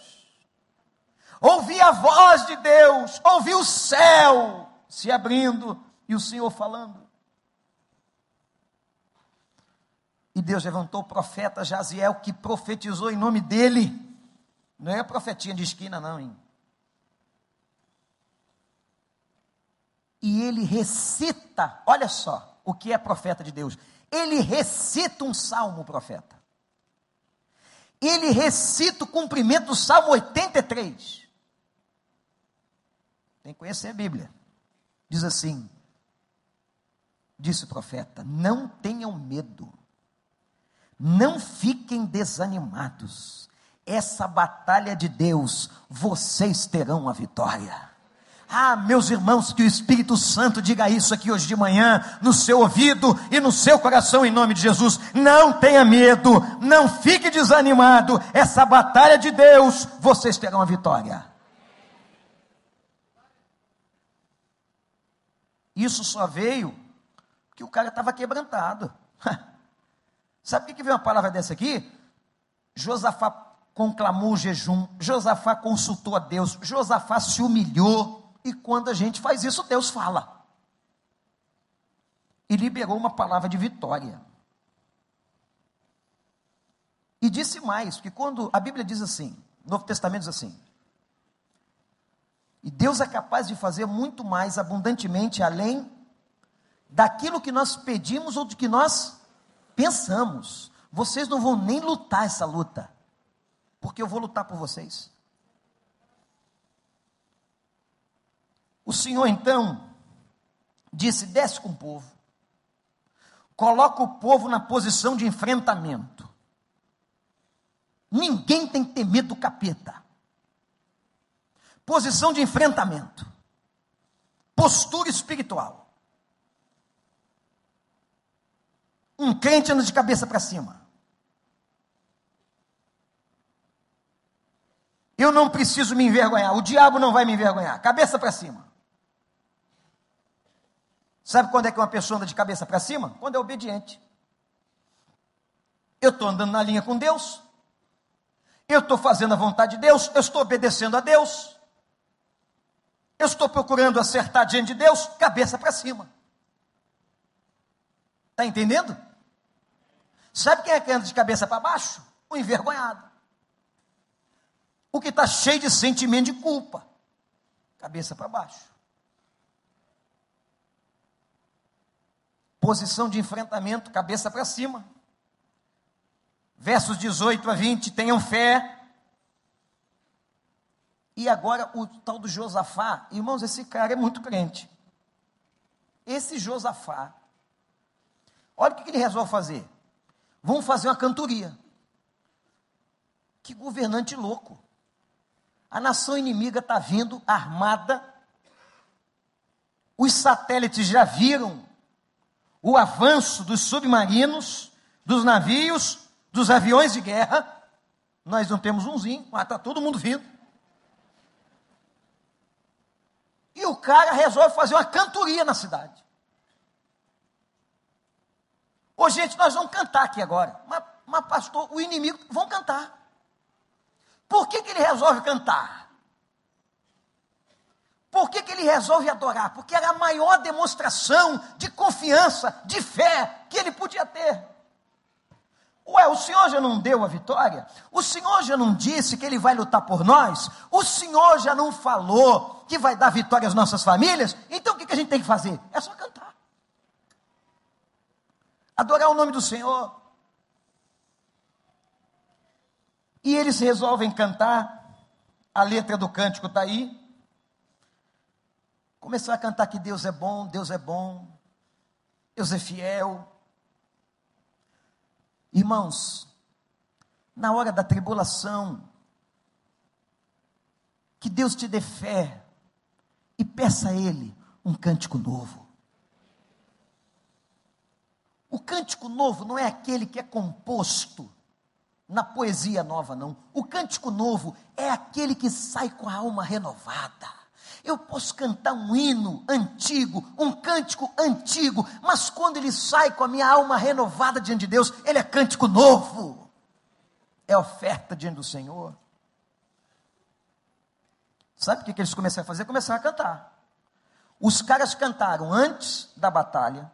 ouvi a voz de Deus, ouvi o céu se abrindo e o Senhor falando. E Deus levantou o profeta Jaziel que profetizou em nome dele. Não é profetinha de esquina, não, hein? E ele recita, olha só o que é profeta de Deus. Ele recita um salmo, profeta. Ele recita o cumprimento do salmo 83. Tem que conhecer a Bíblia. Diz assim: disse o profeta: Não tenham medo, não fiquem desanimados. Essa batalha de Deus, vocês terão a vitória. Ah, meus irmãos, que o Espírito Santo diga isso aqui hoje de manhã, no seu ouvido e no seu coração, em nome de Jesus. Não tenha medo, não fique desanimado. Essa batalha de Deus, vocês terão a vitória. Isso só veio porque o cara estava quebrantado. Sabe o que veio uma palavra dessa aqui? Josafá conclamou o jejum, Josafá consultou a Deus, Josafá se humilhou, e quando a gente faz isso, Deus fala. E liberou uma palavra de vitória. E disse mais, porque quando a Bíblia diz assim, Novo Testamento diz assim: e Deus é capaz de fazer muito mais abundantemente além daquilo que nós pedimos ou do que nós pensamos. Vocês não vão nem lutar essa luta, porque eu vou lutar por vocês. O Senhor então disse: desce com o povo, coloca o povo na posição de enfrentamento. Ninguém tem que ter medo do capeta posição de enfrentamento, postura espiritual. Um crente anda de cabeça para cima. Eu não preciso me envergonhar, o diabo não vai me envergonhar, cabeça para cima. Sabe quando é que uma pessoa anda de cabeça para cima? Quando é obediente. Eu estou andando na linha com Deus, eu estou fazendo a vontade de Deus, eu estou obedecendo a Deus. Eu estou procurando acertar diante de Deus, cabeça para cima. Está entendendo? Sabe quem é que anda de cabeça para baixo? O envergonhado. O que está cheio de sentimento de culpa. Cabeça para baixo. Posição de enfrentamento, cabeça para cima. Versos 18 a 20, tenham fé. E agora o tal do Josafá, irmãos, esse cara é muito crente. Esse Josafá, olha o que ele resolve fazer. Vamos fazer uma cantoria. Que governante louco. A nação inimiga está vindo armada. Os satélites já viram o avanço dos submarinos, dos navios, dos aviões de guerra. Nós não temos umzinho, mas está todo mundo vindo. E o cara resolve fazer uma cantoria na cidade. Ô, gente, nós vamos cantar aqui agora. Mas, mas pastor, o inimigo, vão cantar. Por que, que ele resolve cantar? Por que, que ele resolve adorar? Porque era a maior demonstração de confiança, de fé que ele podia ter. Ué, o Senhor já não deu a vitória? O Senhor já não disse que Ele vai lutar por nós? O Senhor já não falou que vai dar vitória às nossas famílias? Então o que, a gente tem que fazer? É só cantar. Adorar o nome do Senhor. E eles resolvem cantar, a letra do cântico está aí. Começar a cantar que Deus é bom, Deus é bom, Deus é fiel. Irmãos, na hora da tribulação, que Deus te dê fé e peça a Ele um cântico novo. O cântico novo não é aquele que é composto na poesia nova, não. O cântico novo é aquele que sai com a alma renovada. Eu posso cantar um hino antigo, um cântico antigo, mas quando ele sai com a minha alma renovada diante de Deus, ele é cântico novo. É oferta diante do Senhor. Sabe o que, que eles começaram a fazer? Começaram a cantar. Os caras cantaram antes da batalha,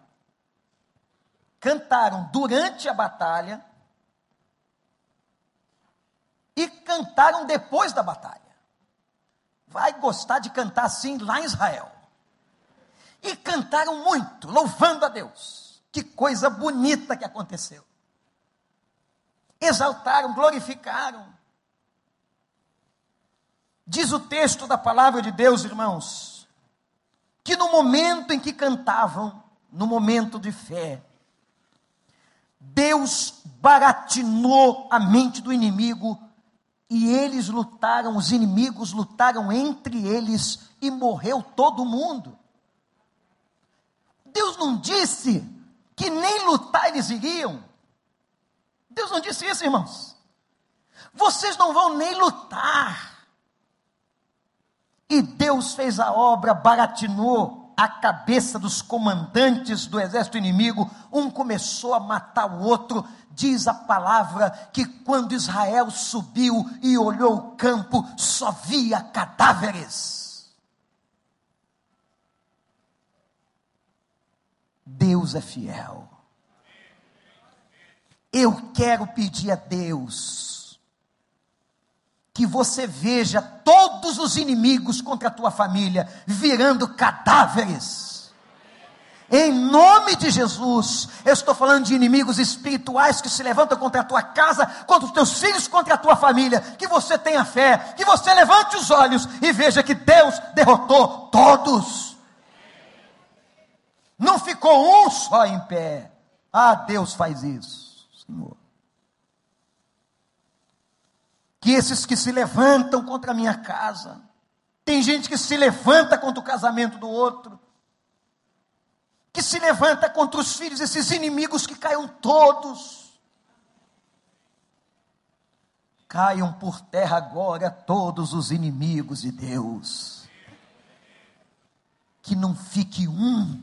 cantaram durante a batalha e cantaram depois da batalha. Vai gostar de cantar assim lá em Israel. E cantaram muito, louvando a Deus. Que coisa bonita que aconteceu. Exaltaram, glorificaram. Diz o texto da palavra de Deus, irmãos, que no momento em que cantavam, no momento de fé, Deus baratinou a mente do inimigo e eles lutaram, os inimigos lutaram entre eles e morreu todo mundo. Deus não disse que nem lutar eles iriam. Deus não disse isso, irmãos. Vocês não vão nem lutar. E Deus fez a obra, baratinou a cabeça dos comandantes do exército inimigo. Um começou a matar o outro, Diz a palavra que quando Israel subiu e olhou o campo, só via cadáveres. Deus é fiel. Eu quero pedir a Deus que você veja todos os inimigos contra a tua família virando cadáveres em nome de Jesus, eu estou falando de inimigos espirituais que se levantam contra a tua casa, contra os teus filhos, contra a tua família. Que você tenha fé, que você levante os olhos e veja que Deus derrotou todos. Não ficou um só em pé. Ah, Deus faz isso, Senhor. Esses que se levantam contra a minha casa, tem gente que se levanta contra o casamento do outro que se levanta contra os filhos, esses inimigos que caiam todos. Caiam por terra agora todos os inimigos de Deus. Que não fique um,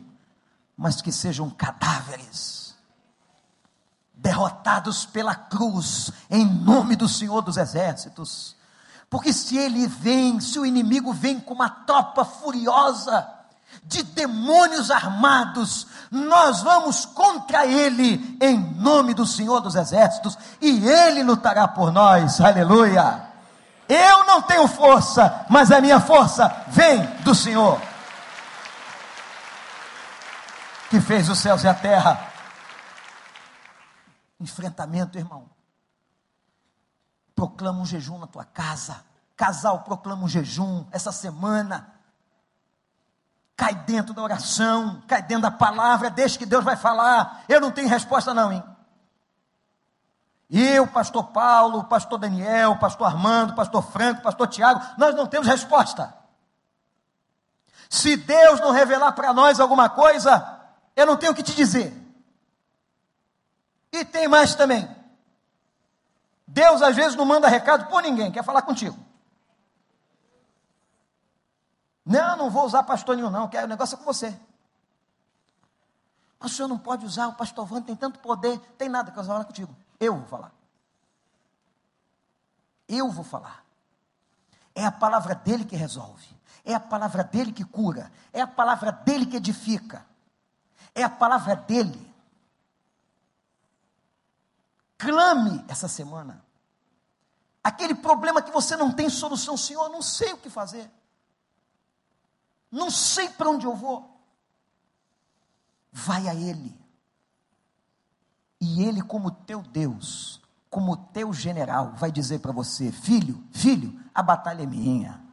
mas que sejam cadáveres, derrotados pela cruz, em nome do Senhor dos Exércitos Porque se ele vem, se o inimigo vem com uma tropa furiosa de demônios armados, nós vamos contra ele em nome do Senhor dos Exércitos e ele lutará por nós. Aleluia! Eu não tenho força, mas a minha força vem do Senhor. Que fez os céus e a terra. Enfrentamento, irmão proclama um jejum na tua casa. Casal, proclama um jejum essa semana. Cai dentro da oração, cai dentro da palavra, deixa que Deus vai falar. Eu não tenho resposta, não, hein? Eu, pastor Paulo, pastor Daniel, pastor Armando, pastor Franco, pastor Tiago, nós não temos resposta. Se Deus não revelar para nós alguma coisa, eu não tenho o que te dizer. E tem mais também. Deus às vezes não manda recado por ninguém, quer falar contigo. Não, não vou usar pastor nenhum, não, quero o negócio é com você. Mas o senhor não pode usar, o pastor Vando tem tanto poder, tem nada que eu falar contigo. Eu vou falar. Eu vou falar. É a palavra dele que resolve. É a palavra dele que cura. É a palavra dele que edifica. É a palavra dele Clame essa semana. Aquele problema que você não tem solução, Senhor, não sei o que fazer. Não sei para onde eu vou. Vai a Ele. E Ele, como teu Deus, como teu general, vai dizer para você: Filho, filho, a batalha é minha.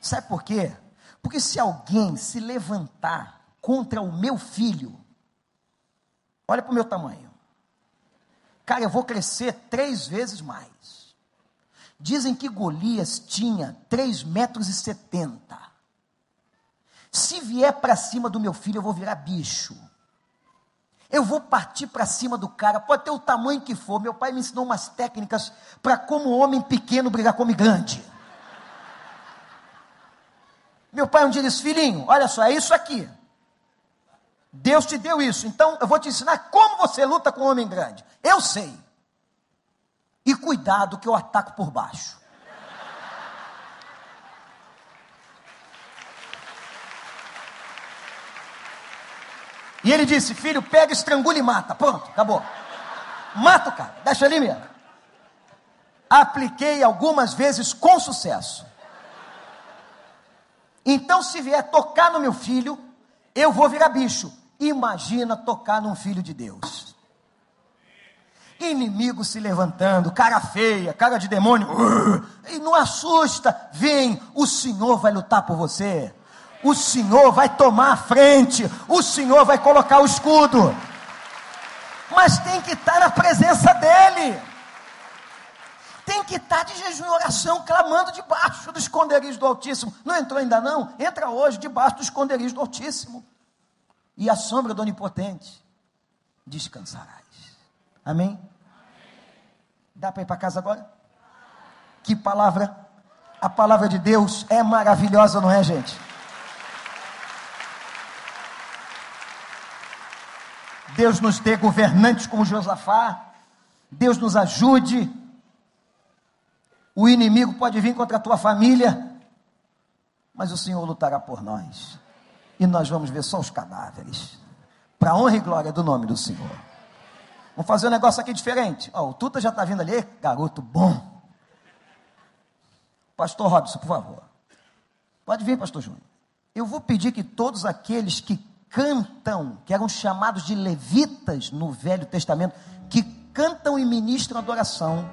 Sabe por quê? Porque se alguém se levantar contra o meu filho, olha para o meu tamanho. Cara, eu vou crescer três vezes mais. Dizem que Golias tinha 3 metros e 70. Se vier para cima do meu filho, eu vou virar bicho. Eu vou partir para cima do cara, pode ter o tamanho que for. Meu pai me ensinou umas técnicas para como homem pequeno brigar com homem grande. Meu pai um dia disse: Filhinho, olha só, é isso aqui. Deus te deu isso, então eu vou te ensinar como você luta com um homem grande. Eu sei. E cuidado que eu ataco por baixo. E ele disse: Filho, pega, estrangula e mata. Pronto, acabou. Mata o cara, deixa ali mesmo. Apliquei algumas vezes com sucesso. Então, se vier tocar no meu filho, eu vou virar bicho. Imagina tocar num filho de Deus. Inimigo se levantando, cara feia, cara de demônio, e não assusta, vem, o Senhor vai lutar por você, o Senhor vai tomar a frente, o Senhor vai colocar o escudo, mas tem que estar na presença dEle, tem que estar de jejum e oração, clamando debaixo do esconderijo do Altíssimo. Não entrou ainda não? Entra hoje debaixo do esconderijo do Altíssimo e a sombra do Onipotente descansarás. Amém? Amém. Dá para ir para casa agora? Que palavra! A palavra de Deus é maravilhosa, não é, gente? Deus nos dê governantes como Josafá. Deus nos ajude. O inimigo pode vir contra a tua família, mas o Senhor lutará por nós e nós vamos ver só os cadáveres. Para honra e glória do nome do Senhor. Vamos fazer um negócio aqui diferente. O Tuta já está vindo ali, garoto bom. Pastor Robson, por favor. Pode vir, pastor Júnior. Eu vou pedir que todos aqueles que cantam, que eram chamados de levitas no Velho Testamento, que cantam e ministram adoração,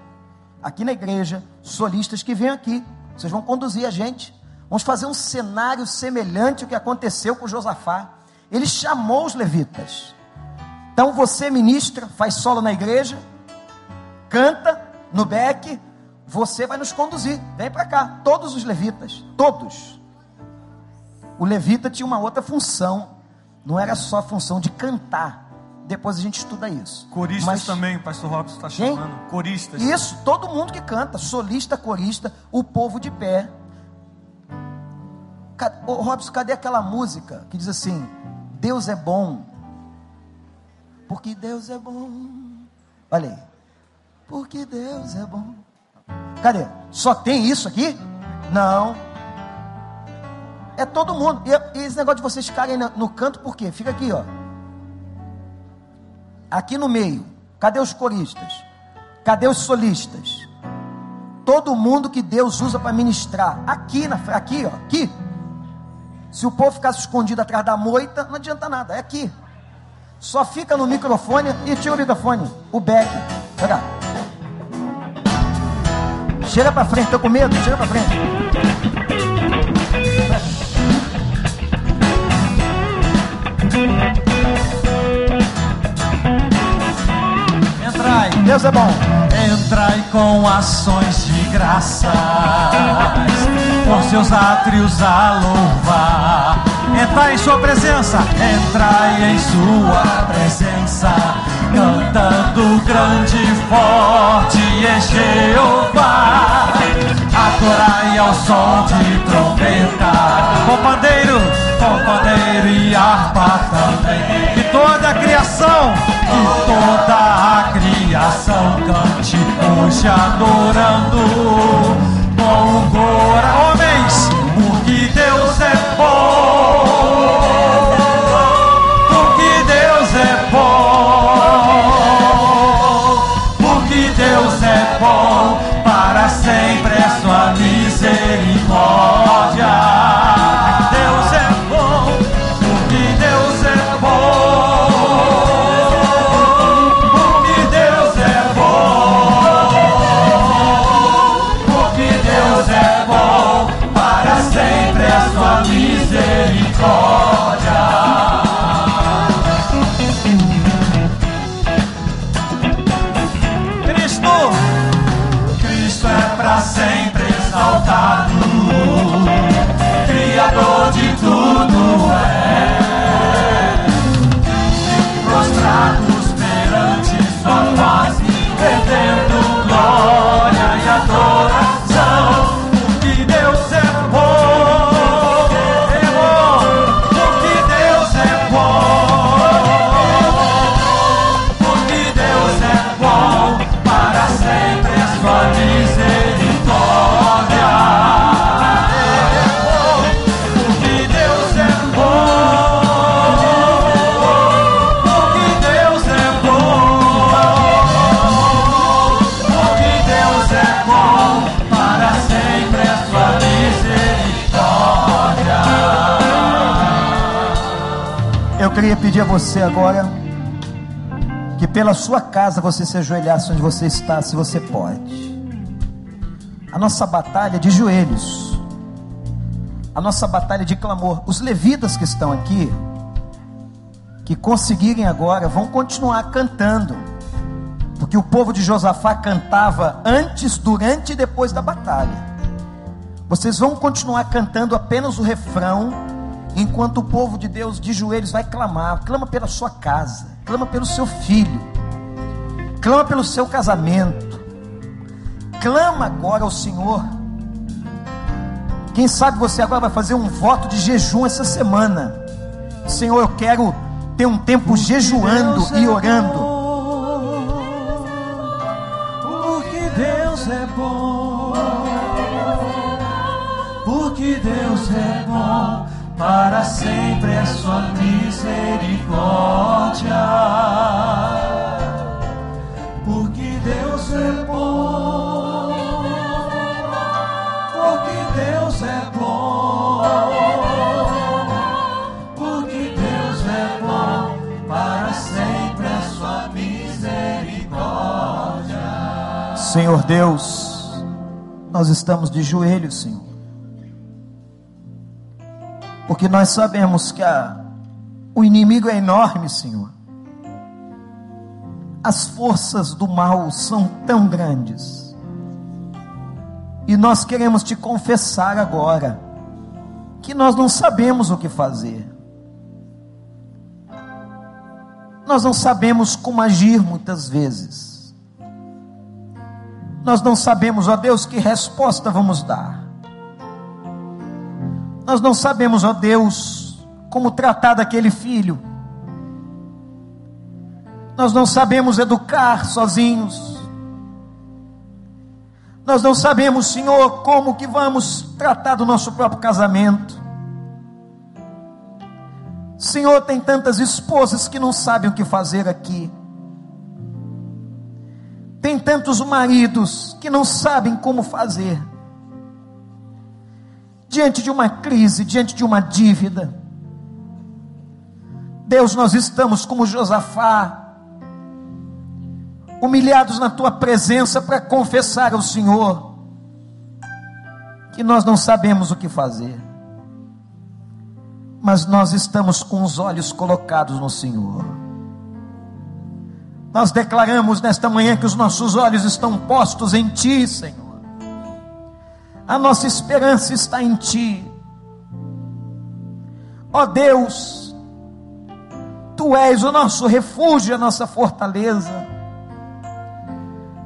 aqui na igreja, solistas que venham aqui, vocês vão conduzir a gente Vamos fazer um cenário semelhante ao que aconteceu com Josafá. Ele chamou os levitas. Então você ministra, faz solo na igreja, canta no beck, você vai nos conduzir. Vem para cá, todos os levitas, todos. O levita tinha uma outra função, não era só a função de cantar. Depois a gente estuda isso. Coristas Mas, também, o pastor Robson está chamando. Coristas. Isso, todo mundo que canta, solista, corista, o povo de pé Ô, Robson, cadê aquela música que diz assim: Deus é bom, porque Deus é bom. Olha aí, porque Deus é bom. Cadê? Só tem isso aqui? Não. É todo mundo. E, esse negócio de vocês ficarem no canto, por quê? Fica aqui, ó. Aqui no meio. Cadê os coristas? Cadê os solistas? Todo mundo que Deus usa para ministrar. Aqui, na, aqui, ó. Aqui. Se o povo ficasse escondido atrás da moita, não adianta nada. É aqui. Só fica no microfone e tira o microfone. O back. Chega. Chega para frente, tô com medo. Chega para frente. Entrai. Deus é bom. Entrai com ações de graças, por seus átrios a louvar. Entrai em sua presença, entrai em sua presença, cantando grande e forte em Jeová. Adorai ao som de trombeta, com pandeiro, com pandeiro e harpa também. E toda a criação, e toda a criação cante hoje adorando com o coração. Homens, porque Deus agora que pela sua casa você se ajoelhasse onde você está, se você pode. A nossa batalha de joelhos. A nossa batalha de clamor. Os levitas que estão aqui, que conseguirem agora, vão continuar cantando. Porque o povo de Josafá cantava antes, durante e depois da batalha. Vocês vão continuar cantando apenas o refrão, enquanto o povo de Deus de joelhos vai clamar. Clama pela sua casa, clama pelo seu filho, clama pelo seu casamento. Clama agora ao Senhor. Quem sabe você agora vai fazer um voto de jejum essa semana. Senhor, eu quero ter um tempo jejuando e orando. Porque Deus é bom. Porque Deus é bom. Para sempre é sua misericórdia. Porque Deus é bom. Porque Deus é bom. Porque Deus é bom. Para sempre é sua misericórdia. Senhor Deus, nós estamos de joelhos, Senhor. Porque nós sabemos que a, o inimigo é enorme, Senhor. As forças do mal são tão grandes. E nós queremos te confessar agora que nós não sabemos o que fazer. Nós não sabemos como agir muitas vezes. Nós não sabemos, ó Deus, que resposta vamos dar. Nós não sabemos, ó Deus, como tratar daquele filho. Nós não sabemos educar sozinhos. Nós não sabemos, Senhor, como que vamos tratar do nosso próprio casamento. Senhor, tem tantas esposas que não sabem o que fazer aqui. Tem tantos maridos que não sabem como fazer. Diante de uma crise, diante de uma dívida. Deus, nós estamos como Josafá, humilhados na tua presença para confessar ao Senhor que nós não sabemos o que fazer, mas nós estamos com os olhos colocados no Senhor. Nós declaramos nesta manhã que os nossos olhos estão postos em Ti, Senhor. A nossa esperança está em Ti. Ó Deus, Tu és o nosso refúgio, a nossa fortaleza.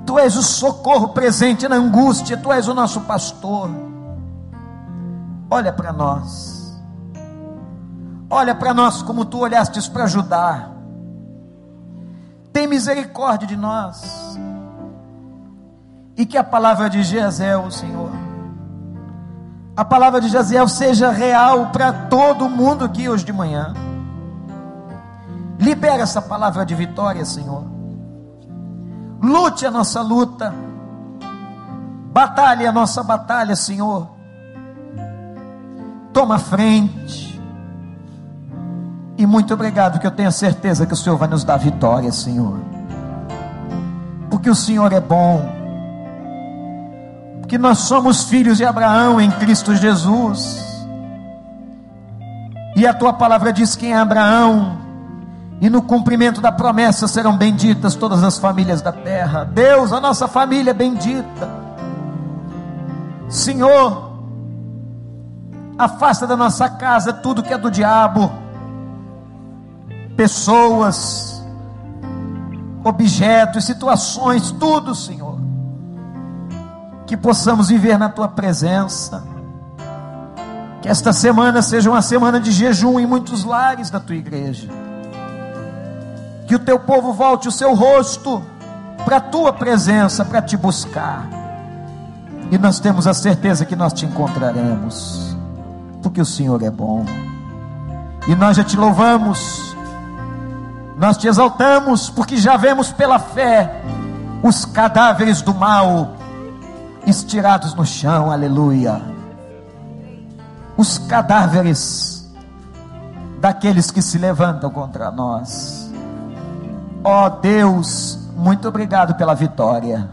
Tu és o socorro presente na angústia, Tu és o nosso pastor. Olha para nós, olha para nós como Tu olhastes para ajudar. Tem misericórdia de nós, e que a palavra de Jezeel, Senhor, a palavra de Jezeel seja real para todo mundo aqui hoje de manhã. Libera essa palavra de vitória, Senhor lute a nossa luta, batalhe a nossa batalha, Senhor. Toma frente. E muito obrigado, que eu tenho certeza que o Senhor vai nos dar vitória, Senhor. Porque o Senhor é bom. Porque nós somos filhos de Abraão em Cristo Jesus. E a tua palavra diz que em Abraão e no cumprimento da promessa serão benditas todas as famílias da terra. Deus, a nossa família é bendita. Senhor, afasta da nossa casa tudo que é do diabo, pessoas, objetos, situações, tudo, Senhor. Que possamos viver na tua presença. Que esta semana seja uma semana de jejum em muitos lares da tua igreja que o teu povo volte o seu rosto para a tua presença, para te buscar. E nós temos a certeza que nós te encontraremos, porque o Senhor é bom. E nós já te louvamos, nós te exaltamos, porque já vemos pela fé os cadáveres do mal estirados no chão, aleluia. Os cadáveres daqueles que se levantam contra nós. Ó oh Deus, muito obrigado pela vitória.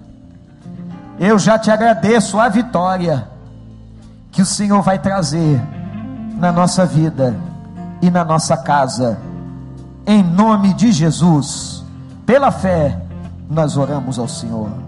Eu já te agradeço a vitória que o Senhor vai trazer na nossa vida e na nossa casa. Em nome de Jesus, pela fé, nós oramos ao Senhor.